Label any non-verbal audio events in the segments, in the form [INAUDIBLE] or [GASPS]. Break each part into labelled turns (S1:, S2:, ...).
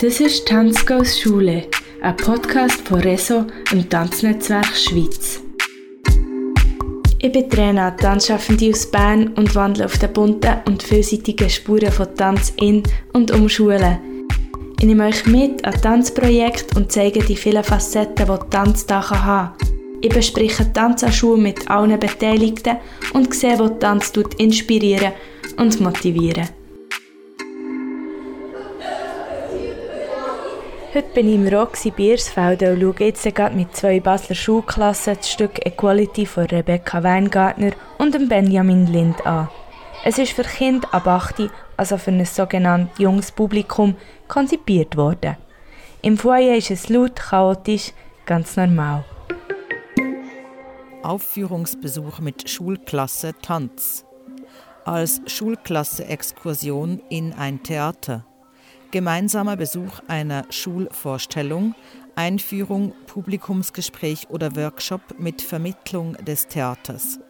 S1: Das ist Tanzgaus Schule, ein Podcast von Reso im Tanznetzwerk Schweiz. Ich bin Trainer, Tanzschaffende aus Bern und wandle auf den bunten und vielseitigen Spuren von Tanz in und um Schulen. Ich nehme euch mit an Tanzprojekte und zeige die vielen Facetten, die Tanz da haben kann. Ich bespreche Tanz an Schulen mit allen Beteiligten und sehe, wo Tanz inspirieren und motivieren. Heute bin ich im Roxy Biersfeld und schaue jetzt gerade mit zwei Basler Schulklassen das Stück Equality von Rebecca Weingartner und Benjamin Lind an. Es ist für Kinder ab 8, also für ein sogenanntes junges Publikum, konzipiert worden. Im Foyer ist es laut, chaotisch, ganz normal.
S2: Aufführungsbesuch mit Schulklasse Tanz. Als Schulklasse-Exkursion in ein Theater gemeinsamer Besuch einer Schulvorstellung, Einführung, Publikumsgespräch oder Workshop mit Vermittlung des Theaters,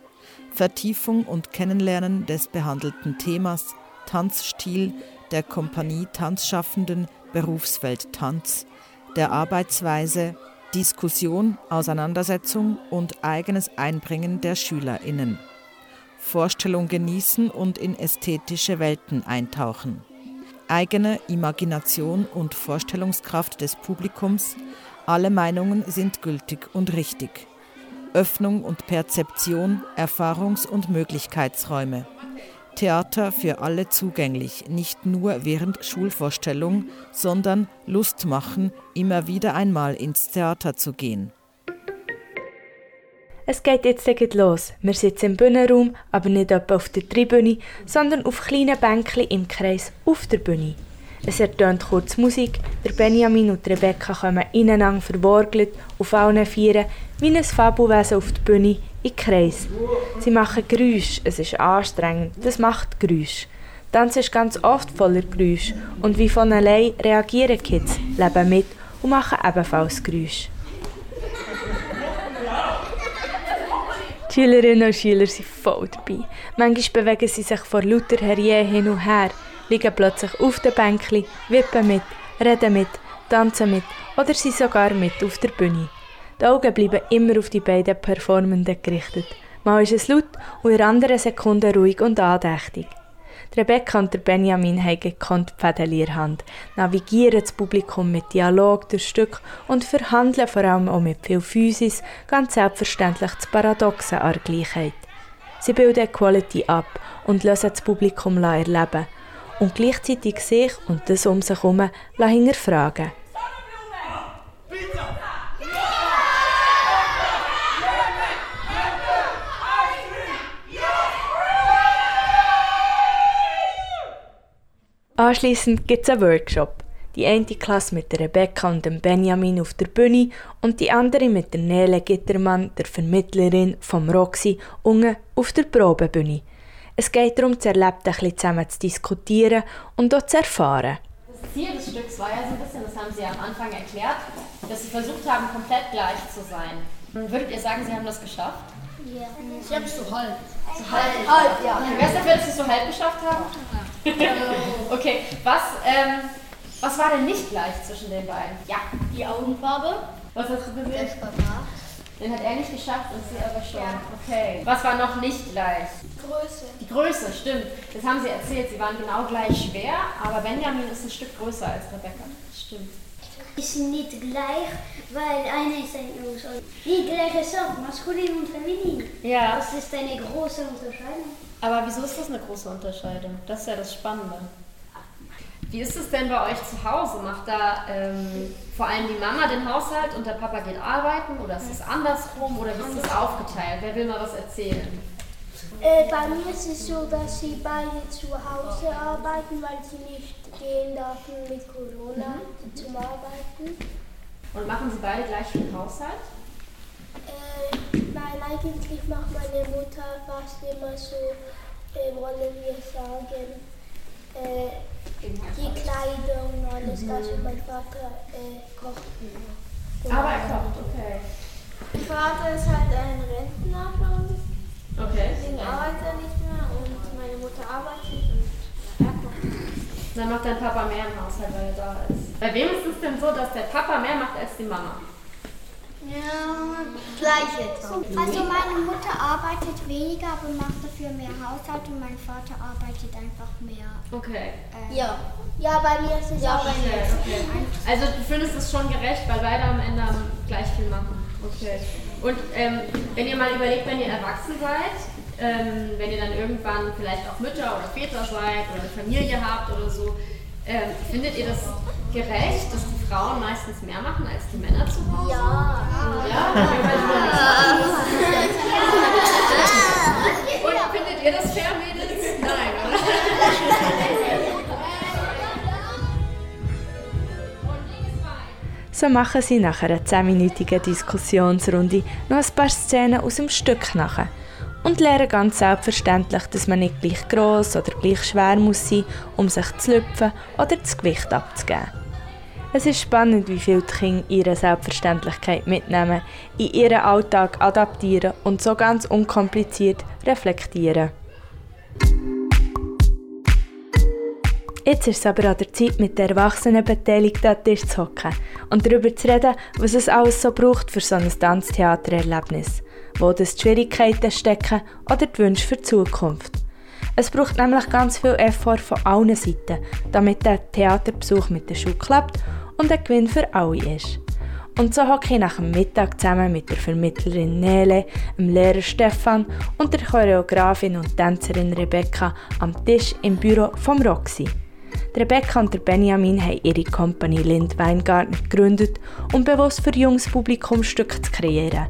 S2: Vertiefung und Kennenlernen des behandelten Themas, Tanzstil der Kompanie Tanzschaffenden, Berufswelt Tanz, der Arbeitsweise, Diskussion, Auseinandersetzung und eigenes Einbringen der SchülerInnen. Vorstellung genießen und in ästhetische Welten eintauchen eigene Imagination und Vorstellungskraft des Publikums, alle Meinungen sind gültig und richtig. Öffnung und Perzeption, Erfahrungs- und Möglichkeitsräume. Theater für alle zugänglich, nicht nur während Schulvorstellung, sondern Lust machen, immer wieder einmal ins Theater zu gehen.
S1: Es geht jetzt los. Wir sitzen im Bühnenraum, aber nicht etwa auf der Tribüne, sondern auf kleinen Bänkchen im Kreis auf der Bühne. Es ertönt kurz Musik, der Benjamin und Rebecca kommen ineinander verworgelt auf allen Vieren wie ein Fabelwesen auf die Bühne in Kreis. Sie machen Geräusche, es ist anstrengend, das macht Geräusche. Tanz ist ganz oft voller Geräusche und wie von allein reagieren Kids, leben mit und machen ebenfalls Geräusche. Schülerinnen und Schüler sind voll dabei. Manchmal bewegen sie sich vor lauter Herrie hin und her, liegen plötzlich auf den Bänkchen, wippen mit, reden mit, tanzen mit oder sind sogar mit auf der Bühne. Die Augen bleiben immer auf die beiden Performenden gerichtet. Mal ist es laut und in anderen Sekunden ruhig und andächtig. Rebecca und Benjamin haben gekonnt Fäden in navigieren das Publikum mit Dialog durch Stück und verhandeln vor allem auch mit viel Physis ganz selbstverständlich das Paradoxe an Gleichheit. Sie bilden Quality ab und lassen das Publikum erleben und gleichzeitig sich und das um sich herum hinterfragen. Anschließend gibt es einen Workshop. Die eine Klasse mit der Rebecca und dem Benjamin auf der Bühne und die andere mit der Nele Gittermann, der Vermittlerin vom Roxy, unten auf der Probebühne. Es geht darum, das Erlebte ein zusammen zu diskutieren und auch zu erfahren.
S3: Das Ziel des Stücks war ja so ein bisschen, das haben Sie ja am Anfang erklärt, dass Sie versucht haben, komplett gleich zu sein. Würdet ihr sagen, Sie haben das geschafft?
S4: Ja. Ich habe es so halb.
S3: Halb, halb, ja. Wer ist dafür, dass Sie es so halb geschafft haben? [LAUGHS] okay, was, ähm, was war denn nicht gleich zwischen den beiden?
S4: Ja, die Augenfarbe.
S3: Was hast du gesehen?
S4: Der Spagat.
S3: Den hat er nicht geschafft und sie aber schon. Ja. Okay. Was war noch nicht gleich?
S4: Größe.
S3: Die Größe, stimmt. Das haben sie erzählt. Sie waren genau gleich schwer, aber Benjamin ist ein Stück größer als Rebecca. Stimmt.
S4: Ist nicht gleich, weil einer ist ein Jungs und die gleiche Sorte, maskulin und feminin.
S3: Ja.
S4: Das ist eine große Unterscheidung.
S3: Aber wieso ist das eine große Unterscheidung? Das ist ja das Spannende. Wie ist es denn bei euch zu Hause? Macht da ähm, vor allem die Mama den Haushalt und der Papa geht arbeiten oder ist es andersrum oder wie ist das aufgeteilt? Wer will mal was erzählen?
S4: Äh, bei mir ist es so, dass sie beide zu Hause arbeiten, weil sie nicht gehen dürfen mit Corona mhm. zum Arbeiten.
S3: Und machen sie beide gleich viel Haushalt?
S4: Äh, nein, eigentlich macht meine Mutter fast immer so, äh, wollen wir sagen, äh, die Kleidung und alles mhm. das und mein Vater äh, kocht.
S3: Aber er kocht, okay.
S4: Mein Vater ist halt ein Rentner schon.
S3: Okay.
S4: Deswegen arbeitet er nicht mehr und meine Mutter arbeitet und er kocht.
S3: Dann macht dein Papa mehr im Haushalt, weil er da ist. Bei wem ist es denn so, dass der Papa mehr macht als die Mama?
S5: Ja, gleich jetzt. Also meine Mutter arbeitet weniger, aber macht dafür mehr Haushalt und mein Vater arbeitet einfach mehr.
S3: Okay.
S5: Äh, ja. Ja, bei mir ist es ja, auch
S3: okay, okay. Also du findest es schon gerecht, weil beide am Ende gleich viel machen. Okay. Und ähm, wenn ihr mal überlegt, wenn ihr erwachsen seid, ähm, wenn ihr dann irgendwann vielleicht auch Mütter oder Väter seid oder eine Familie habt oder so, ähm, findet ihr das gerecht, dass die Frauen meistens mehr machen als die Männer zu Hause?
S5: Ja.
S3: Ja? [LAUGHS] Und findet ihr das fair, Mädels? Nein, oder? [LAUGHS]
S1: So machen sie nach einer zehnminütigen Diskussionsrunde noch ein paar Szenen aus dem Stück nach und lernen ganz selbstverständlich, dass man nicht gleich groß oder gleich schwer muss sein, um sich zu lüpfen oder das Gewicht abzugeben. Es ist spannend, wie viel die Kinder ihre Selbstverständlichkeit mitnehmen, in ihren Alltag adaptieren und so ganz unkompliziert reflektieren. Jetzt ist es aber an der Zeit, mit der Erwachsenenbeteiligung an Tisch zu hocken und darüber zu reden, was es alles so braucht für so ein Tanztheatererlebnis, wo das die Schwierigkeiten stecken oder die Wünsche für die Zukunft. Es braucht nämlich ganz viel Effort von allen Seiten, damit der Theaterbesuch mit der Schule klappt und ein Gewinn für alle ist. Und so hocke ich nach dem Mittag zusammen mit der Vermittlerin Nele, dem Lehrer Stefan und der Choreografin und Tänzerin Rebecca am Tisch im Büro vom Roxy. Rebecca und Benjamin haben ihre Company Lind Weingarten gegründet, um bewusst für junges Publikum Stücke zu kreieren,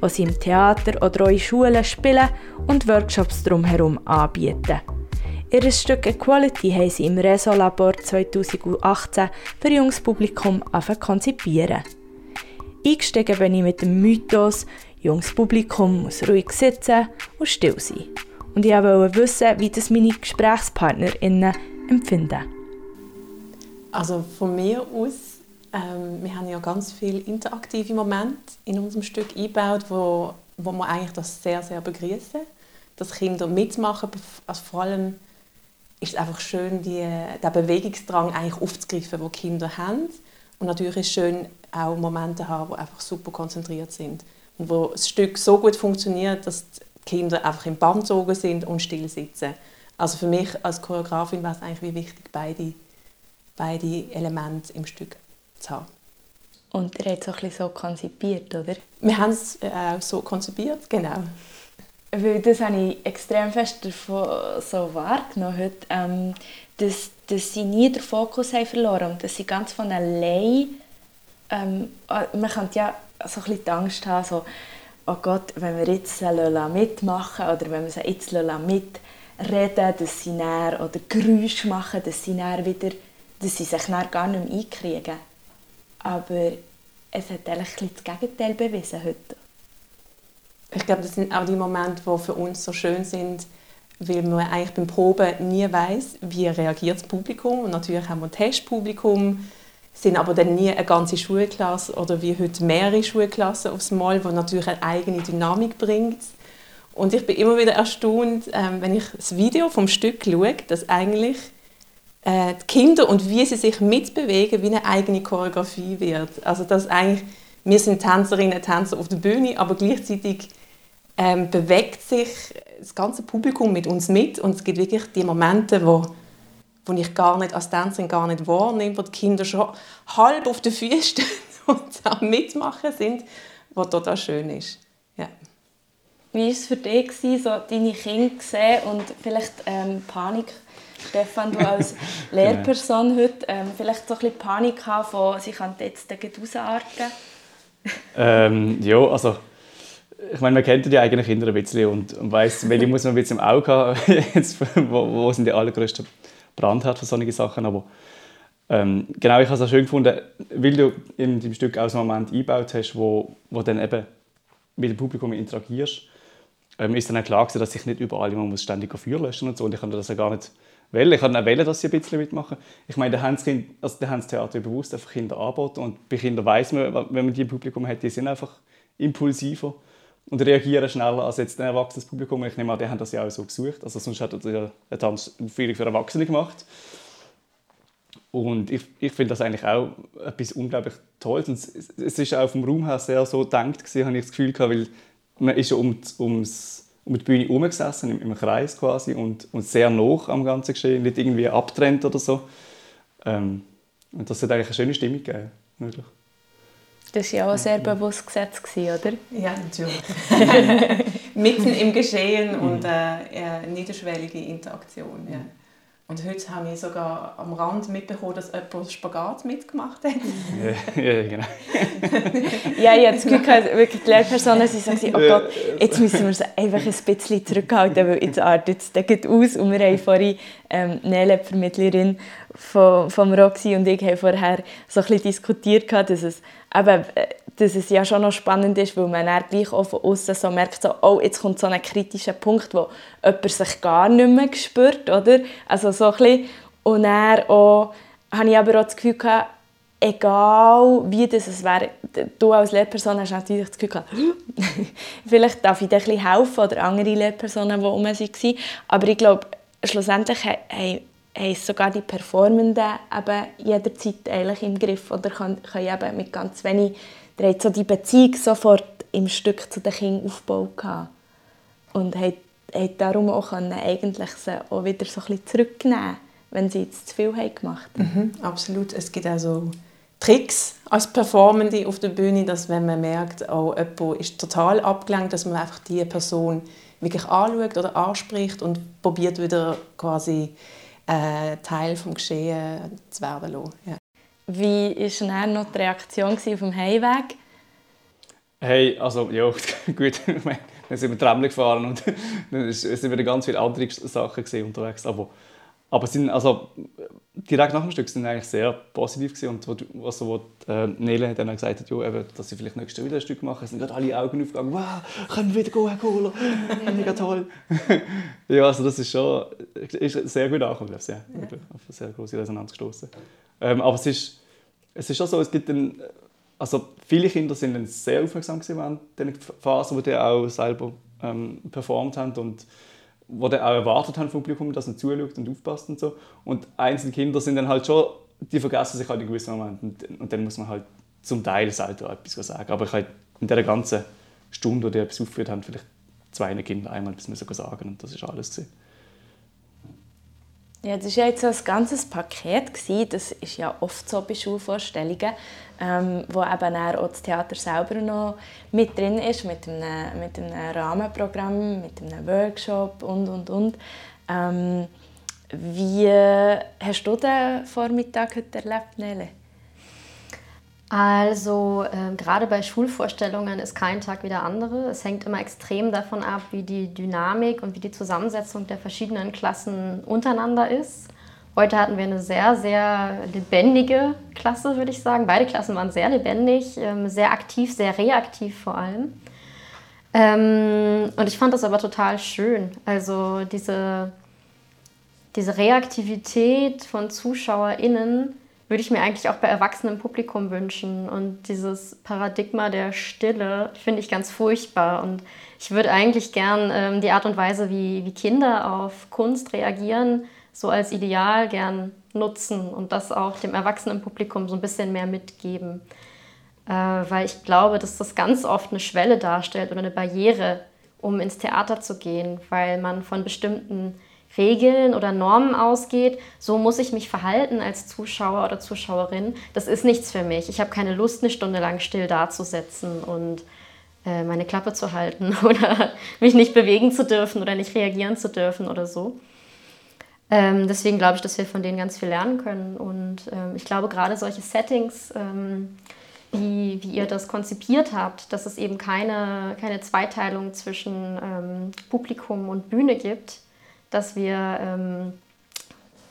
S1: was sie im Theater oder auch in Schulen spielen und Workshops drumherum anbieten. Ihr Stück Equality haben sie im Reso-Labor 2018 für junges Publikum konzipieren. Eingestiegen bin ich mit dem Mythos, junges Publikum muss ruhig sitzen und still sein. Und ich wollte wissen, wie das meine GesprächspartnerInnen empfinden.
S6: Also von mir aus, ähm, wir haben ja ganz viele interaktive Momente in unserem Stück eingebaut, wo, wo wir eigentlich das sehr, sehr begrüßen. Dass Kinder mitmachen, also vor allem ist es einfach schön, die, den Bewegungsdrang eigentlich aufzugreifen, den Kinder haben. Und natürlich ist es schön, auch Momente zu haben, die einfach super konzentriert sind. Und wo das Stück so gut funktioniert, dass die Kinder einfach im Band gezogen sind und still sitzen. Also für mich als Choreografin war es eigentlich wie wichtig, beide beide Elemente im Stück zu haben.
S1: Und ihr habt es auch ein so konzipiert, oder?
S6: Wir haben es äh, auch so konzipiert, genau.
S1: Weil das habe ich extrem fest davon so wahrgenommen heute, ähm, dass, dass sie nie den Fokus haben verloren und dass sie ganz von allein ähm, äh, man könnte ja so ein bisschen die Angst haben, so, oh Gott, wenn wir jetzt mitmachen oder wenn wir sie jetzt mitreden, dass sie näher oder Geräusche machen, dass sie näher wieder dass sie sich gar nicht mehr einkriegen. Aber es hat eigentlich das Gegenteil bewiesen heute.
S6: Ich glaube, das sind auch die Momente, die für uns so schön sind, weil man eigentlich beim Proben nie weiß, wie reagiert das Publikum. Und natürlich haben wir ein Testpublikum, sind aber dann nie eine ganze Schulklasse oder wie heute mehrere Schulklassen aufs Mal, wo natürlich eine eigene Dynamik bringt. Und ich bin immer wieder erstaunt, ähm, wenn ich das Video vom Stück schaue, dass eigentlich äh, die Kinder und wie sie sich mitbewegen, wie eine eigene Choreografie wird. Also dass eigentlich, wir sind Tänzerinnen Tänzer auf der Bühne, aber gleichzeitig ähm, bewegt sich das ganze Publikum mit uns mit und es gibt wirklich die Momente, wo, wo ich gar nicht als Tänzerin gar nicht wahrnehme, wo die Kinder schon halb auf den Füßen stehen [LAUGHS] und am Mitmachen sind, was total schön ist.
S1: Wie war es für dich, so deine Kinder zu sehen und vielleicht ähm, Panik Stefan, du als [LAUGHS] Lehrperson heute ähm, vielleicht so ein bisschen Panik haben von, sie könnte jetzt ausarten?
S7: ähm, ja, also ich meine, man kennt ja eigenen Kinder ein bisschen und, und weiss, welche muss man ein bisschen im Auge haben, [LAUGHS] jetzt, wo, wo sind die allergrößten Brandherd für solche Sachen, aber ähm, genau, ich habe es auch schön gefunden, weil du in dem Stück auch so einen Moment eingebaut hast, wo, wo dann eben mit dem Publikum interagierst, ähm, ist dann auch klar gewesen, dass ich nicht überall immer muss ständig Feuer löschen und so und ich konnte das ja gar nicht wollen. Ich wollte auch wollen, dass sie ein bisschen mitmachen. Ich meine, da haben das, also da haben das Theater bewusst einfach Kinder angeboten. Und bei Kindern weiß man, wenn man die Publikum hat, die sind einfach impulsiver und reagieren schneller als jetzt ein erwachsenes Publikum. Ich nehme an, die haben das ja auch so gesucht. Also sonst hat er einen Tanz für Erwachsene gemacht. Und ich, ich finde das eigentlich auch etwas unglaublich Tolles. Und es, es ist auch vom Raum her sehr so gedacht, gewesen, habe ich das Gefühl gehabt, weil man ist ja um, ums, um die Bühne herumgesessen, im, im Kreis quasi, und, und sehr nah am ganzen Geschehen, nicht irgendwie abtrennt oder so. Ähm, und das hat eigentlich eine schöne Stimmung gegeben, wirklich.
S8: Das war ja auch sehr bewusst gesetzt, oder?
S6: Ja, natürlich. [LAUGHS] Mitten im Geschehen und äh, eine niederschwellige Interaktion. Ja. Und heute habe ich sogar am Rand mitbekommen, dass jemand Spagat mitgemacht hat. [LAUGHS]
S7: ja, ja, genau. [LAUGHS]
S8: ja, ich habe das Gefühl, wirklich die Lehrpersonen sie sagen, oh Gott, jetzt müssen wir es einfach ein bisschen zurückhalten, weil jetzt artet es geht aus. Und wir haben vorhin ähm, Nele, die Vermittlerin vom, vom Roxy und ich haben vorher so ein bisschen diskutiert, dass es, eben, äh, dass es ja schon noch spannend ist, weil man dann gleich auch von außen so merkt, so, oh, jetzt kommt so ein kritischer Punkt, wo jemand sich gar nicht mehr spürt, oder? Also so ein bisschen. Und dann auch, habe ich aber auch das Gefühl gehabt, egal wie das es wäre, du als Lehrperson hast natürlich das Gefühl gehabt, [GASPS] vielleicht darf ich dir ein bisschen helfen oder andere Lehrpersonen, die um waren. Aber ich glaube, schlussendlich haben haben sogar die Performenden eben jederzeit eigentlich im Griff oder können, können eben mit ganz wenig der hat so die Beziehung sofort im Stück zu den Kindern aufgebaut und hat darum auch können, eigentlich sie auch wieder so ein zurücknehmen, wenn sie jetzt zu viel haben gemacht
S6: haben. Mhm, absolut. Es gibt also Tricks als Performende auf der Bühne, dass wenn man merkt, oh, jemand ist total abgelenkt, dass man einfach die Person wirklich anschaut oder anspricht und probiert wieder quasi äh, Teil des Geschehens zu werden. Ja.
S8: Wie war dann noch die Reaktion auf dem Heimweg?
S7: Hey, also ja, [LAUGHS] gut, dann sind wir Tram gefahren und [LAUGHS] dann sind wir ganz viele andere Sachen unterwegs. Aber, aber sind, also, direkt nach dem Stück sind eigentlich sehr positiv gewesen. und wo, also, wo die, äh, Nele dann gesagt hat, ja, eben, dass sie vielleicht nächstes Jahr wieder ein Stück machen, sind gerade alle Augen aufgegangen, wow, können wir wieder gehen, Kohler, [LAUGHS] mega toll. ja, also das ist schon ist sehr gut angekommen, ich, ja. auf eine sehr große Resonanz gestoßen. Ähm, aber es ist, es ist auch so, es gibt einen, also viele Kinder sind dann sehr aufmerksam während der Phase, wo die auch selber ähm, performt haben und wo die auch erwartet haben vom Publikum, dass man zuschaut und aufpasst und so. Und einzelne Kinder sind dann halt schon, die vergessen sich halt in gewissen Momenten und, und dann muss man halt zum Teil selber etwas sagen. Aber ich halt in der ganzen Stunde, wo die etwas aufgeführt haben, vielleicht zwei Kinder einmal etwas sagen und das ist alles gewesen.
S8: Ja, das war jetzt ein ganzes Paket. Das ist ja oft so bei Schulvorstellungen, ähm, wo eben auch das Theater selber noch mit drin ist, mit einem, mit einem Rahmenprogramm, mit einem Workshop und, und, und. Ähm, wie hast du den Vormittag heute erlebt, Nele?
S9: Also äh, gerade bei Schulvorstellungen ist kein Tag wie der andere. Es hängt immer extrem davon ab, wie die Dynamik und wie die Zusammensetzung der verschiedenen Klassen untereinander ist. Heute hatten wir eine sehr, sehr lebendige Klasse, würde ich sagen. Beide Klassen waren sehr lebendig, ähm, sehr aktiv, sehr reaktiv vor allem. Ähm, und ich fand das aber total schön. Also diese, diese Reaktivität von ZuschauerInnen, würde ich mir eigentlich auch bei erwachsenem Publikum wünschen. Und dieses Paradigma der Stille finde ich ganz furchtbar. Und ich würde eigentlich gern ähm, die Art und Weise, wie, wie Kinder auf Kunst reagieren, so als Ideal gern nutzen und das auch dem erwachsenen Publikum so ein bisschen mehr mitgeben. Äh, weil ich glaube, dass das ganz oft eine Schwelle darstellt oder eine Barriere, um ins Theater zu gehen, weil man von bestimmten Regeln oder Normen ausgeht, so muss ich mich verhalten als Zuschauer oder Zuschauerin. Das ist nichts für mich. Ich habe keine Lust, eine Stunde lang still dazusetzen und äh, meine Klappe zu halten [LAUGHS] oder mich nicht bewegen zu dürfen oder nicht reagieren zu dürfen oder so. Ähm, deswegen glaube ich, dass wir von denen ganz viel lernen können. Und ähm, ich glaube, gerade solche Settings, ähm, wie, wie ihr das konzipiert habt, dass es eben keine, keine Zweiteilung zwischen ähm, Publikum und Bühne gibt, dass wir ähm,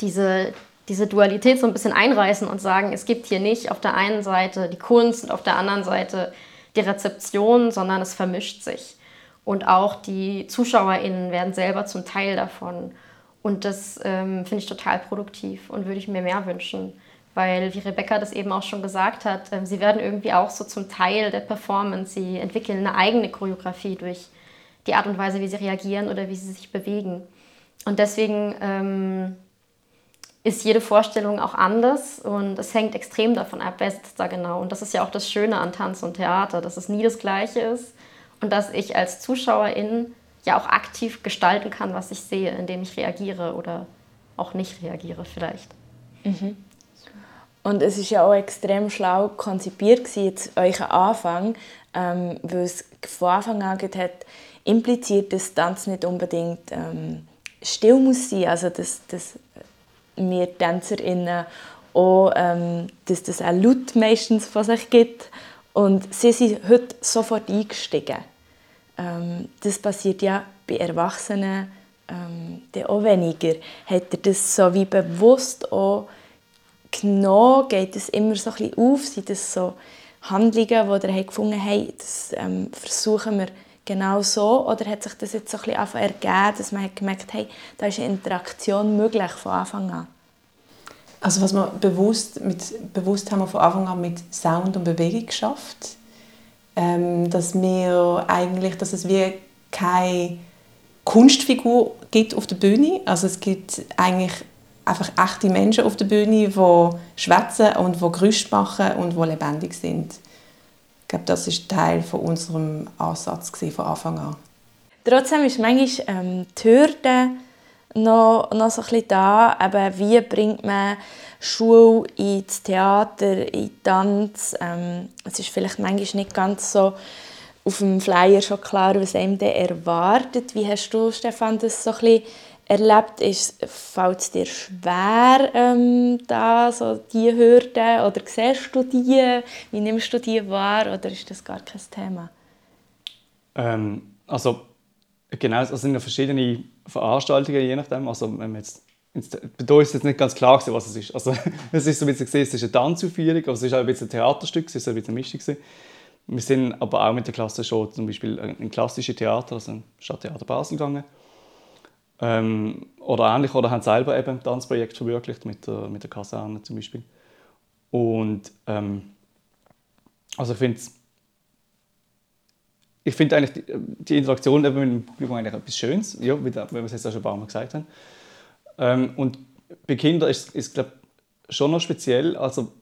S9: diese, diese Dualität so ein bisschen einreißen und sagen, es gibt hier nicht auf der einen Seite die Kunst und auf der anderen Seite die Rezeption, sondern es vermischt sich. Und auch die ZuschauerInnen werden selber zum Teil davon. Und das ähm, finde ich total produktiv und würde ich mir mehr wünschen. Weil, wie Rebecca das eben auch schon gesagt hat, ähm, sie werden irgendwie auch so zum Teil der Performance. Sie entwickeln eine eigene Choreografie durch die Art und Weise, wie sie reagieren oder wie sie sich bewegen. Und deswegen ähm, ist jede Vorstellung auch anders und es hängt extrem davon ab, wer sitzt da genau. Und das ist ja auch das Schöne an Tanz und Theater, dass es nie das Gleiche ist und dass ich als Zuschauerin ja auch aktiv gestalten kann, was ich sehe, indem ich reagiere oder auch nicht reagiere vielleicht. Mhm.
S8: Und es ist ja auch extrem schlau konzipiert gewesen, jetzt euer Anfang, ähm, weil es von Anfang an hat impliziert, dass Tanz nicht unbedingt ähm, still muss sein, also dass, dass wir TänzerInnen auch, ähm, dass das auch laut meistens von sich gibt und sie sind heute sofort eingestiegen. Ähm, das passiert ja bei Erwachsenen ähm, auch weniger. Hat er das so wie bewusst auch genommen? Geht es immer so ein bisschen auf? Sind das so Handlungen, wo er gefunden hat, hey, das ähm, versuchen wir genau so? Oder hat sich das jetzt so ein bisschen ergeben, dass man gemerkt hat, hey, da ist eine Interaktion möglich von Anfang an?
S6: Also was wir bewusst, mit, bewusst haben wir von Anfang an mit Sound und Bewegung geschafft. Ähm, dass wir eigentlich, dass es wie keine Kunstfigur gibt auf der Bühne. Also es gibt eigentlich einfach echte Menschen auf der Bühne, die schwätzen und die Gerüste machen und die lebendig sind. Ich glaube, das ist Teil von unserem Ansatz von Anfang an.
S8: Trotzdem ist manchmal ähm, die Hürde noch, noch so ein bisschen da, eben, wie bringt man Schule ins Theater, in Tanz. Ähm, es ist vielleicht manchmal nicht ganz so auf dem Flyer schon klar, was einem erwartet. Wie hast du, Stefan, das so ein bisschen erlebt? Ist, fällt es dir schwer, ähm, da, so die Hürden? Oder siehst du die? Wie nimmst du die wahr? Oder ist das gar kein Thema?
S7: Ähm, also, genau, es sind ja verschiedene Veranstaltungen, je nachdem. Also, wenn man jetzt bei uns ist jetzt nicht ganz klar, was es ist. Also, [LAUGHS] es ist so ein bisschen es ist eine Tanzaufführung, aber es ist auch ein bisschen ein Theaterstück, es ist ein bisschen Mischung. Wir sind aber auch mit der Klasse schon zum Beispiel in klassische Theater, also im Stadttheater Basel gegangen. Ähm, oder ähnlich, oder haben selber eben ein Tanzprojekt verwirklicht, mit der, mit der Kaserne zum Beispiel. Und ähm, also ich finde ich finde eigentlich die, die Interaktion mit dem Publikum eigentlich etwas Schönes, ja, wie, wir es jetzt auch schon ein paar Mal gesagt haben. Ähm, und bei Kindern ist es schon noch speziell. Also,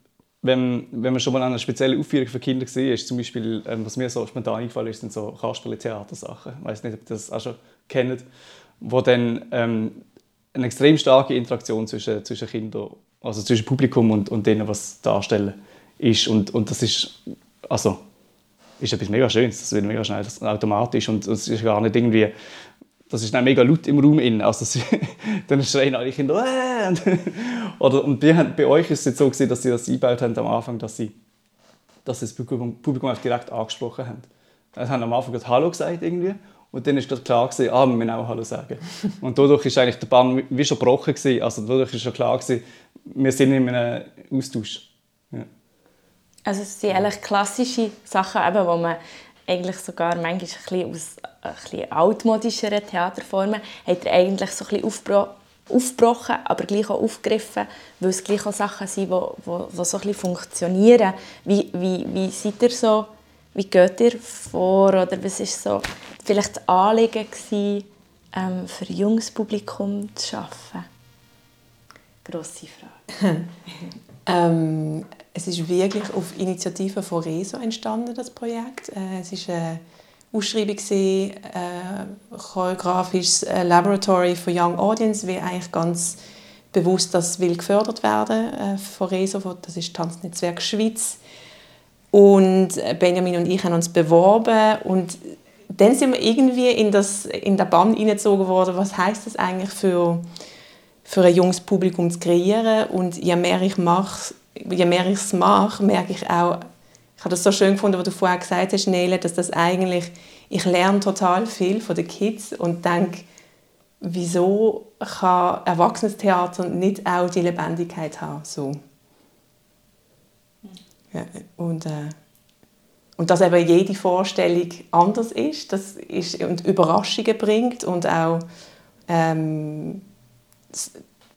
S7: wenn, wenn man schon mal eine spezielle Aufführung für Kinder gesehen ist, zum Beispiel, ähm, was mir so spontan eingefallen ist, sind so Kasperle-Theatersachen. Ich weiß nicht, ob ihr das auch schon kennt, wo dann ähm, eine extrem starke Interaktion zwischen, zwischen Kindern, also zwischen Publikum und, und denen, was darstellen, ist. Und, und das ist, also, ist etwas mega Schönes. Das wird mega schnell automatisch und es ist gar nicht irgendwie das ist dann mega laut im Raum in. Also [LAUGHS] dann schreien alle Kinder äh! [LAUGHS] oder und bei, bei euch ist es jetzt so gewesen, dass sie das eingebaut haben am Anfang, dass sie, dass sie das Publikum, Publikum direkt angesprochen haben. Sie haben am Anfang gerade Hallo gesagt irgendwie und dann ist klar gewesen, ah, wir müssen auch Hallo sagen. Und dadurch ist eigentlich der Bann wie schon gebrochen gewesen. Also dadurch ist schon klar gewesen, wir sind in einem Austausch. Ja.
S8: Also es sind eigentlich klassische Sachen, eben, wo man eigentlich sogar manchmal ein bisschen aus ein bisschen altmodischeren Theaterformen hat er eigentlich so ein bisschen aufgebro aufgebrochen, aber gleich auch aufgegriffen, weil es gleich auch Sachen sind, die, die so ein bisschen funktionieren. Wie, wie, wie seid ihr so, wie geht ihr vor oder was ist so vielleicht das Anliegen gewesen, ähm, für junges Publikum zu arbeiten? Grosse Frage. [LAUGHS]
S6: ähm, es ist wirklich auf Initiative von Reso entstanden, das Projekt. Äh, es ist eine Ausschreibung gesehen, äh, choreografisches äh, Laboratory for Young Audience, wie eigentlich ganz bewusst das will gefördert werden äh, von Reso, das ist Tanznetzwerk Schweiz. Und Benjamin und ich haben uns beworben und dann sind wir irgendwie in, das, in den Bann hineingezogen worden, was heißt das eigentlich für, für ein junges Publikum zu kreieren und je mehr ich mache, je mehr ich es mache, merke ich auch, ich habe das so schön gefunden, was du vorher gesagt hast, Nele, dass das eigentlich, ich lerne total viel von den Kids und denke, wieso kann Erwachsenentheater nicht auch die Lebendigkeit haben? So. Ja, und, äh, und dass eben jede Vorstellung anders ist, das ist und Überraschungen bringt und auch ähm,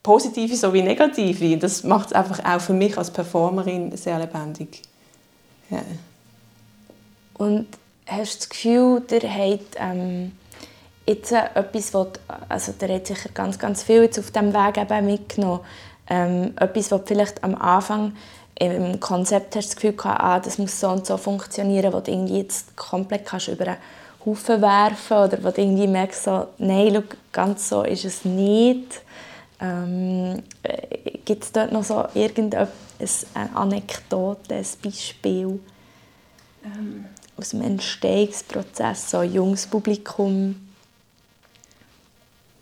S6: positive sowie negative. Das macht es einfach auch für mich als Performerin sehr lebendig. Ja.
S8: Und hast du das Gefühl, der hat ähm, jetzt etwas, was, also der hat sicher ganz, ganz viel jetzt auf diesem Weg eben mitgenommen. Ähm, etwas, was vielleicht am Anfang im Konzept hast du das Gefühl gehabt, ah, das muss so und so funktionieren, wo du irgendwie jetzt komplett kannst über einen Haufen werfen oder wo du irgendwie merkst, so, nein, schau, ganz so ist es nicht. Ähm, äh, Gibt es dort noch so irgendeine Anekdote, ein Beispiel ähm, aus dem Entstehungsprozess, so ein junges Publikum?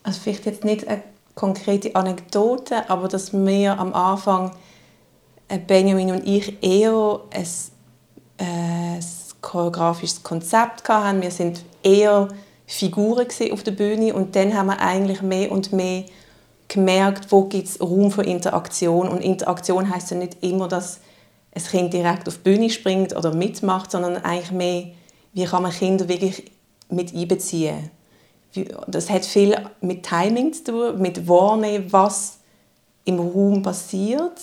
S6: Also vielleicht jetzt nicht eine konkrete Anekdote, aber dass wir am Anfang Benjamin und ich eher ein, äh, ein choreografisches Konzept hatten. Wir sind eher Figuren auf der Bühne und dann haben wir eigentlich mehr und mehr gemerkt, wo gibt es Raum für Interaktion und Interaktion heißt ja nicht immer, dass ein Kind direkt auf die Bühne springt oder mitmacht, sondern eigentlich mehr, wie kann man Kinder wirklich mit einbeziehen. Das hat viel mit Timing zu tun, mit Wahrnehmen, was im Raum passiert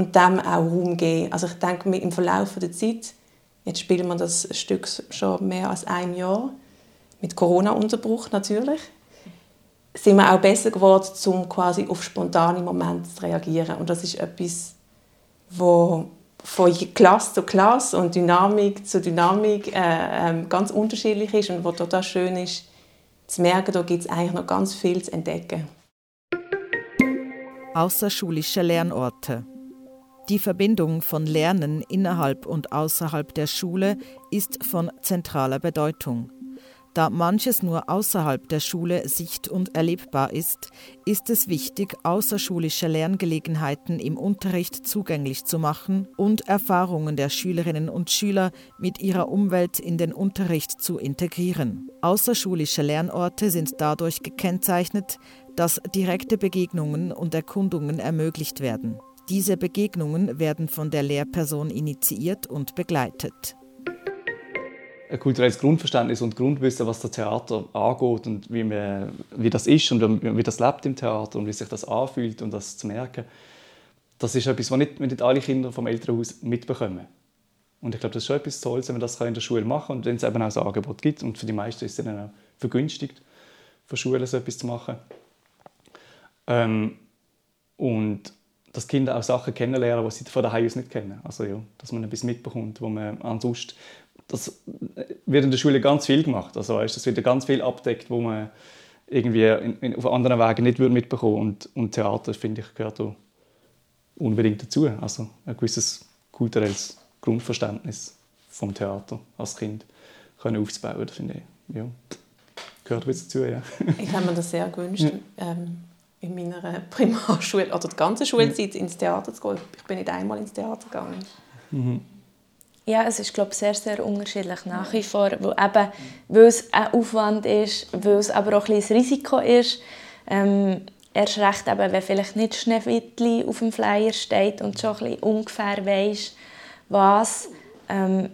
S6: und dem auch Raum geben. Also ich denke, im Verlauf der Zeit, jetzt spielen wir das Stück schon mehr als ein Jahr, mit Corona-Unterbruch natürlich, sind wir auch besser geworden, um quasi auf spontane Momente zu reagieren. Und das ist etwas, wo von Klasse zu Klasse und Dynamik zu Dynamik äh, äh, ganz unterschiedlich ist und wo total schön ist, zu merken, da gibt es eigentlich noch ganz viel zu entdecken.
S2: Außerschulische Lernorte. Die Verbindung von Lernen innerhalb und außerhalb der Schule ist von zentraler Bedeutung. Da manches nur außerhalb der Schule sicht- und erlebbar ist, ist es wichtig, außerschulische Lerngelegenheiten im Unterricht zugänglich zu machen und Erfahrungen der Schülerinnen und Schüler mit ihrer Umwelt in den Unterricht zu integrieren. Außerschulische Lernorte sind dadurch gekennzeichnet, dass direkte Begegnungen und Erkundungen ermöglicht werden. Diese Begegnungen werden von der Lehrperson initiiert und begleitet
S7: ein kulturelles Grundverständnis und Grundwissen, was das Theater angeht und wie, man, wie das ist und wie das lebt im Theater und wie sich das anfühlt und das zu merken, das ist etwas, was nicht, nicht alle Kinder vom Elternhaus mitbekommen. Und ich glaube, das ist schon etwas Tolles, wenn man das in der Schule machen kann und wenn es eben auch ein Angebot gibt. Und für die meisten ist es dann auch vergünstigt, für Schulen so etwas zu machen. Ähm, und dass Kinder auch Sachen kennenlernen, die sie von daheim aus nicht kennen. Also ja, dass man etwas mitbekommt, wo man ansonsten das wird in der Schule ganz viel gemacht. Also weißt, das wird ganz viel abdeckt, wo man irgendwie in, in, auf anderen Wegen nicht mitbekommen und, und Theater, finde ich, gehört da unbedingt dazu. Also ein gewisses kulturelles Grundverständnis vom Theater als Kind können aufzubauen, finde ich. Ja. Gehört ein dazu, ja.
S6: ich habe mir das sehr gewünscht, ja. ähm, in meiner [LAUGHS] Primarschule oder die ganze Schulzeit ins Theater zu gehen. Ich bin nicht einmal ins Theater gegangen. Mhm.
S8: Ja, es ist glaube ich, sehr, sehr unterschiedlich nach wie vor, weil, eben, weil es ein Aufwand ist, weil es aber auch ein, ein Risiko ist. Ähm, erst recht, eben, wenn vielleicht nicht Schneewittli auf dem Flyer steht und schon ein ungefähr weisst, was. Ähm,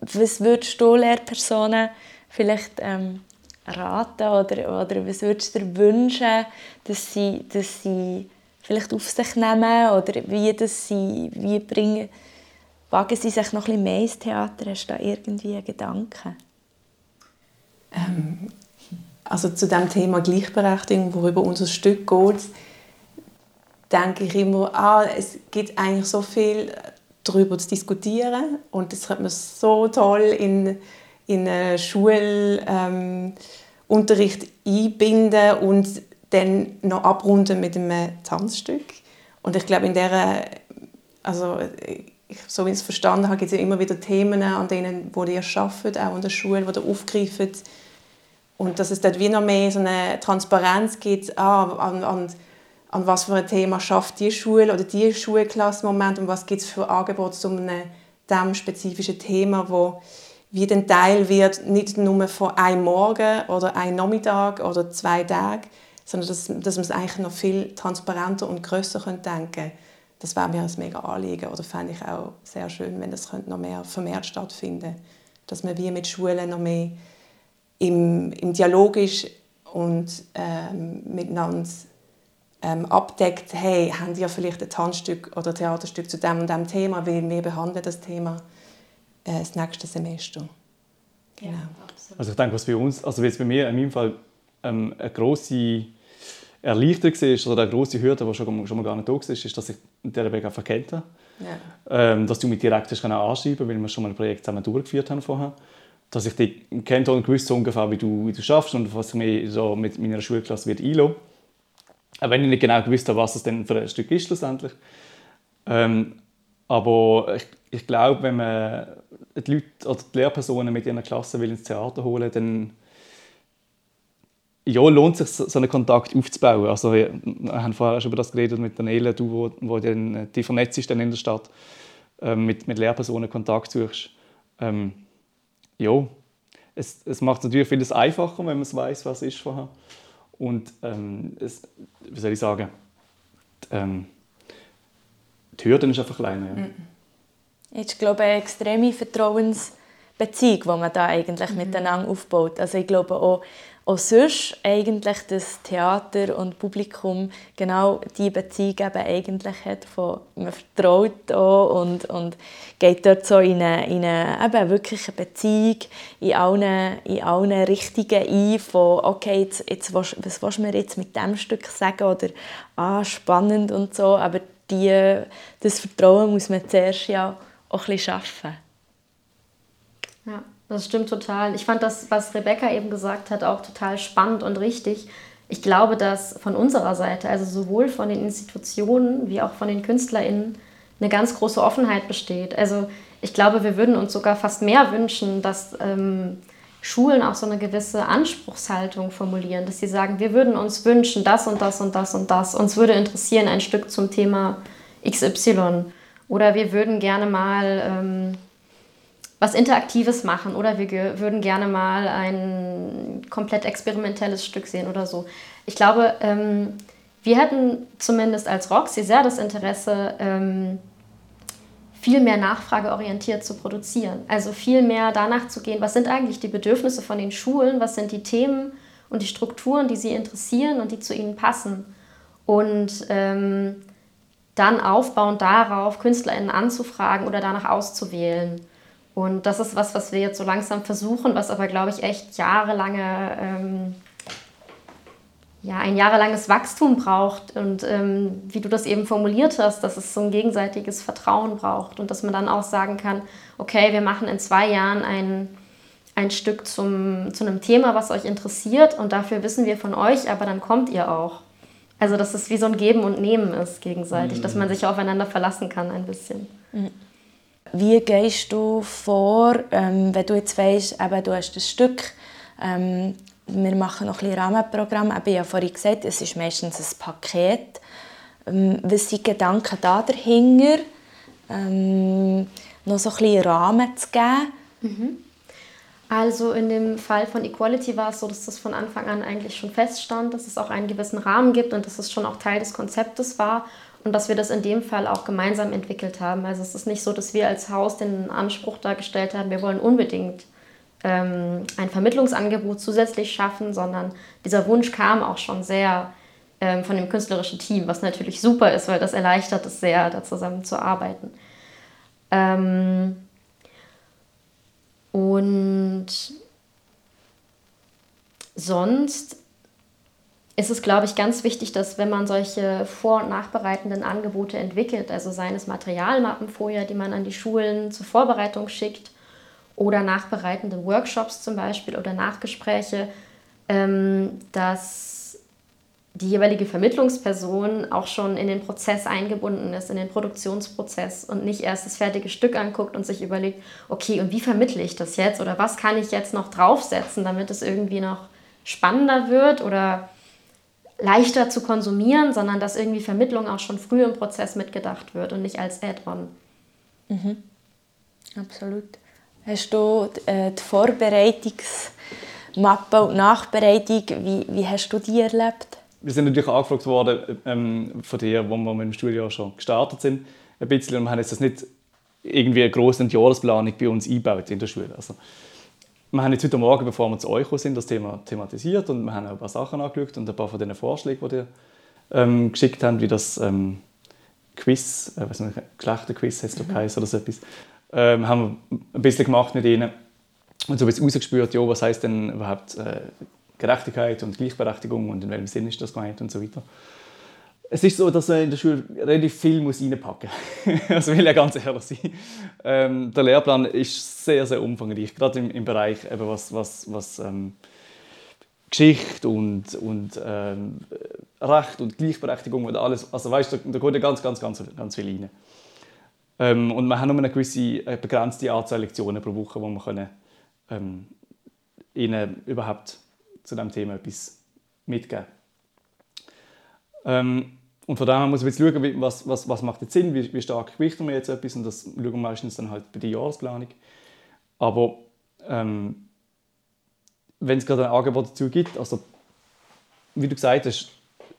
S8: was würdest du Lehrpersonen vielleicht ähm, raten oder, oder was würdest du dir wünschen, dass sie, dass sie vielleicht auf sich nehmen oder wie, dass sie, wie bringen Wagen Sie sich noch ein mehr ins Theater? Hast du da irgendwie Gedanken?
S6: Ähm, also zu dem Thema Gleichberechtigung, worüber unser Stück geht, denke ich immer, ah, es gibt eigentlich so viel darüber zu diskutieren und das könnte man so toll in, in einen Schulunterricht ähm, einbinden und dann noch abrunden mit einem Tanzstück. Und ich glaube, in der also so wie ich es verstanden habe, gibt es ja immer wieder Themen, an denen wo ihr arbeitet, auch an der Schule, die ihr aufgreift. Und dass es dort wie noch mehr so eine Transparenz gibt, ah, an, an, an was für ein Thema schafft die Schule oder die Schulklasse im Moment und was gibt es für Angebote zu einem spezifischen Thema, wo wie ein Teil wird, nicht nur von einem Morgen oder einem Nachmittag oder zwei Tagen, sondern dass, dass man es eigentlich noch viel transparenter und grösser denken. Könnte das wäre mir ein mega Anliegen oder fände ich auch sehr schön, wenn das noch mehr vermehrt stattfinden. Dass man wie mit Schulen noch mehr im, im Dialog ist und ähm, miteinander ähm, abdeckt, hey, haben ihr vielleicht ein Tanzstück oder Theaterstück zu dem und dem Thema, weil wir behandeln das Thema äh, das nächste Semester.
S7: Genau. also ich denke, was bei uns, also jetzt bei mir in meinem Fall ähm, eine grosse erleichtert war, oder eine grosse Hürde, die schon, schon mal gar nicht da war, ist, dass ich den Weg einfach kennt habe. Ja. Ähm, dass du mich direkt hast anschreiben weil wir schon mal ein Projekt zusammen durchgeführt haben vorher. Dass ich dich kennt und gewusst ungefähr, wie du, wie du schaffst und was ich mich so mit meiner Schulklasse wird einlassen. Auch wenn ich nicht genau gewusst habe, was es denn für ein Stück ist schlussendlich. Ähm, aber ich, ich glaube, wenn man die Leute oder die Lehrpersonen mit ihren Klassen will ins Theater holen dann ja, lohnt es sich, so einen Kontakt aufzubauen. Also, wir haben vorher schon über das geredet mit Daniela, du, wo, wo dann, die vernetzt ist dann in der Stadt, ähm, mit, mit Lehrpersonen Kontakt suchst. Ähm, ja, es, es macht natürlich vieles einfacher, wenn man es weiß, was es ist vorher. Und ähm, es, wie soll ich sagen, die, ähm, die Hürde ist einfach kleiner. Ja.
S8: Ich glaube, eine extreme Vertrauensbeziehung, die man da eigentlich mhm. miteinander aufbaut. Also ich glaube auch, auch sonst eigentlich das Theater und Publikum genau die Beziehung eben eigentlich hat, von man vertraut auch und, und geht dort so in eine, in eine eben wirklich eine Beziehung in allen, in allen Richtungen ein, von okay, jetzt, jetzt, was, was willst du mir jetzt mit diesem Stück sagen oder ah, spannend und so, aber die, das Vertrauen muss man zuerst ja auch ein bisschen schaffen.
S9: Ja. Das stimmt total. Ich fand das, was Rebecca eben gesagt hat, auch total spannend und richtig. Ich glaube, dass von unserer Seite, also sowohl von den Institutionen wie auch von den KünstlerInnen, eine ganz große Offenheit besteht. Also ich glaube, wir würden uns sogar fast mehr wünschen, dass ähm, Schulen auch so eine gewisse Anspruchshaltung formulieren, dass sie sagen, wir würden uns wünschen, das und das und das und das. Uns würde interessieren ein Stück zum Thema XY. Oder wir würden gerne mal ähm, was Interaktives machen oder wir würden gerne mal ein komplett experimentelles Stück sehen oder so. Ich glaube, ähm, wir hätten zumindest als Roxy sehr das Interesse, ähm, viel mehr nachfrageorientiert zu produzieren. Also viel mehr danach zu gehen, was sind eigentlich die Bedürfnisse von den Schulen, was sind die Themen und die Strukturen, die sie interessieren und die zu ihnen passen. Und ähm, dann aufbauend darauf KünstlerInnen anzufragen oder danach auszuwählen. Und das ist was, was wir jetzt so langsam versuchen, was aber, glaube ich, echt jahrelange, ähm, ja, ein jahrelanges Wachstum braucht. Und ähm, wie du das eben formuliert hast, dass es so ein gegenseitiges Vertrauen braucht und dass man dann auch sagen kann, okay, wir machen in zwei Jahren ein, ein Stück zum, zu einem Thema, was euch interessiert und dafür wissen wir von euch, aber dann kommt ihr auch. Also dass es wie so ein Geben und Nehmen ist gegenseitig, mhm. dass man sich aufeinander verlassen kann ein bisschen. Mhm.
S8: Wie gehst du vor, ähm, wenn du jetzt weißt, eben, du hast ein Stück, ähm, wir machen noch ein Rahmenprogramm, ich habe ja vorhin gesagt, es ist meistens ein Paket. Ähm, was sind die Gedanken da dahinter, ähm, noch so ein bisschen Rahmen zu geben?
S9: Mhm. Also in dem Fall von Equality war es so, dass das von Anfang an eigentlich schon feststand, dass es auch einen gewissen Rahmen gibt und dass es schon auch Teil des Konzeptes war und dass wir das in dem Fall auch gemeinsam entwickelt haben. Also es ist nicht so, dass wir als Haus den Anspruch dargestellt haben, wir wollen unbedingt ähm, ein Vermittlungsangebot zusätzlich schaffen, sondern dieser Wunsch kam auch schon sehr ähm, von dem künstlerischen Team, was natürlich super ist, weil das erleichtert es sehr, da zusammen zu arbeiten. Ähm, und sonst ist es, glaube ich, ganz wichtig, dass wenn man solche vor- und nachbereitenden Angebote entwickelt, also seien es Materialmappen vorher, die man an die Schulen zur Vorbereitung schickt, oder nachbereitende Workshops zum Beispiel oder Nachgespräche, ähm, dass die jeweilige Vermittlungsperson auch schon in den Prozess eingebunden ist, in den Produktionsprozess und nicht erst das fertige Stück anguckt und sich überlegt, okay, und wie vermittle ich das jetzt oder was kann ich jetzt noch draufsetzen, damit es irgendwie noch spannender wird oder leichter zu konsumieren, sondern dass irgendwie Vermittlung auch schon früh im Prozess mitgedacht wird und nicht als Add-on.
S8: Mhm. Absolut. Hast du äh, die Vorbereitungsmappe und Nachbereitung, wie, wie hast du die erlebt?
S7: Wir sind natürlich angefragt worden ähm, von dir, wo wir mit dem Studio schon gestartet sind, ein bisschen, und wir haben jetzt das nicht irgendwie eine grosse Jahresplanung bei uns eingebaut in der Schule. Also, wir haben jetzt heute Morgen, bevor wir zu euch sind, das Thema thematisiert und wir haben auch ein paar Sachen angeschaut und ein paar von den Vorschlägen, die ihr ähm, geschickt habt, wie das ähm, Quiz, äh, nicht, Geschlechterquiz heißt mhm. oder so etwas, ähm, haben wir ein bisschen gemacht mit ihnen und so ein bisschen rausgespürt, ja, was heißt denn überhaupt äh, Gerechtigkeit und Gleichberechtigung und in welchem Sinn ist das gemeint und so weiter. Es ist so, dass man in der Schule relativ viel muss reinpacken muss. [LAUGHS] also will ja ganz ehrlich sein. Ähm, der Lehrplan ist sehr, sehr umfangreich, gerade im, im Bereich, eben was, was, was ähm, Geschichte und, und ähm, Recht und Gleichberechtigung und alles. Also weißt, da, da geht ganz, ganz, ganz, ganz viel rein. Ähm, und wir haben nur eine gewisse eine begrenzte Anzahl Lektionen pro Woche, wo wir können, ähm, ihnen überhaupt zu diesem Thema etwas mitgeben ähm, und von daher muss man jetzt schauen, was, was, was macht jetzt Sinn, wie, wie stark gewichten wir jetzt etwas und das schauen wir meistens dann halt bei der Jahresplanung. Aber ähm, wenn es gerade ein Angebot dazu gibt, also wie du gesagt hast,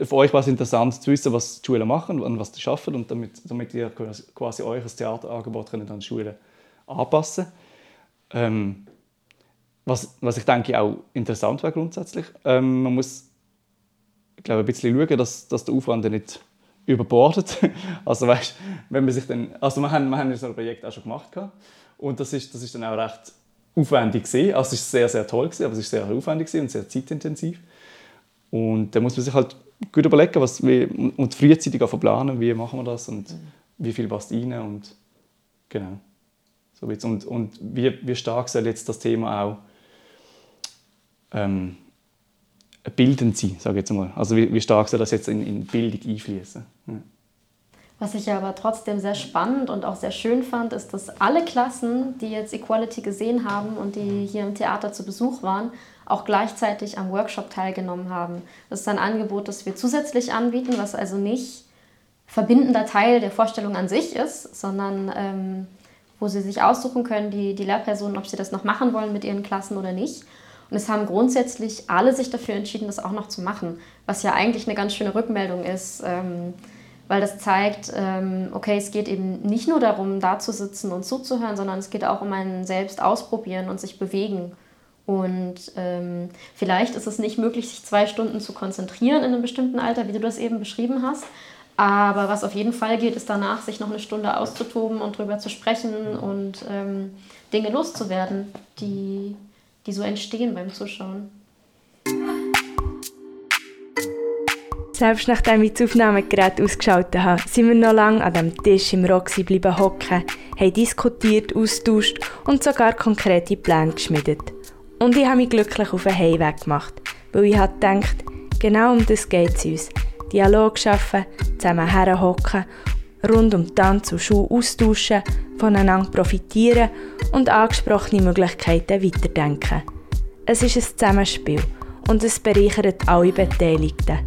S7: für euch war es interessant zu wissen, was die Schulen machen und was sie schaffen und damit, damit ihr quasi als Theaterangebot an die Schulen anpassen ähm, was, was ich denke auch interessant wäre grundsätzlich. Ähm, man muss ich ein bisschen schauen, dass, dass der Aufwand nicht überbordet. [LAUGHS] Also weißt, wenn man sich dann, also wir haben, wir haben so ein Projekt auch schon gemacht und das ist, das ist dann auch recht aufwendig gesehen. Also es ist sehr, sehr toll gewesen, aber es ist sehr aufwendig und sehr zeitintensiv. Und da muss man sich halt gut überlegen, was wir, und frühzeitig planen, wie machen wir das und wie viel passt rein und genau. So und, und wie, wie stark soll jetzt das Thema auch ähm, bildend sein, sage ich jetzt mal. Also wie, wie stark soll das jetzt in, in Bildung einfließen? Ja.
S9: Was ich aber trotzdem sehr spannend und auch sehr schön fand, ist, dass alle Klassen, die jetzt Equality gesehen haben und die hier im Theater zu Besuch waren, auch gleichzeitig am Workshop teilgenommen haben. Das ist ein Angebot, das wir zusätzlich anbieten, was also nicht verbindender Teil der Vorstellung an sich ist, sondern ähm, wo sie sich aussuchen können, die, die Lehrpersonen, ob sie das noch machen wollen mit ihren Klassen oder nicht. Und es haben grundsätzlich alle sich dafür entschieden, das auch noch zu machen, was ja eigentlich eine ganz schöne Rückmeldung ist, ähm, weil das zeigt, ähm, okay, es geht eben nicht nur darum, da zu sitzen und zuzuhören, sondern es geht auch um ein Selbst ausprobieren und sich bewegen. Und ähm, vielleicht ist es nicht möglich, sich zwei Stunden zu konzentrieren in einem bestimmten Alter, wie du das eben beschrieben hast. Aber was auf jeden Fall geht, ist danach, sich noch eine Stunde auszutoben und darüber zu sprechen und ähm, Dinge loszuwerden, die die so entstehen beim Zuschauen.
S1: Selbst nachdem ich das Aufnahmegerät ausgeschaltet habe, sind wir noch lange an dem Tisch im Roxy bleiben hocken, haben diskutiert, austauscht und sogar konkrete Pläne geschmiedet. Und ich habe mich glücklich auf den Heimweg gemacht, weil ich habe gedacht, genau um das geht es uns. Dialog schaffen, zusammen herhocken rund um Tanz und Schuh austauschen, voneinander profitieren und angesprochene Möglichkeiten weiterdenken. Es ist ein Zusammenspiel und es bereichert alle Beteiligten.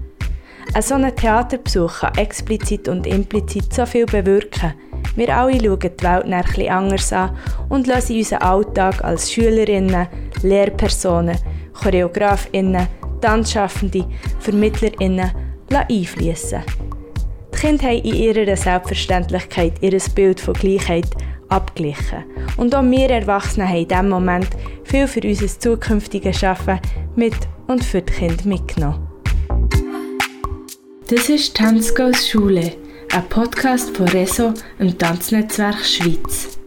S1: Ein solcher Theaterbesuch kann explizit und implizit so viel bewirken. Wir alle schauen die Welt etwas anders an und lassen unseren Alltag als Schülerinnen, Lehrpersonen, Choreografinnen, Tanzschaffende, Vermittlerinnen einfließen. Kinder haben in ihrer Selbstverständlichkeit ihr Bild von Gleichheit abgeglichen. Und auch wir Erwachsenen haben in diesem Moment viel für unser zukünftiges Arbeiten mit und für die Kinder mitgenommen. Das ist Tanzgos Schule, ein Podcast von RESO, im Tanznetzwerk Schweiz.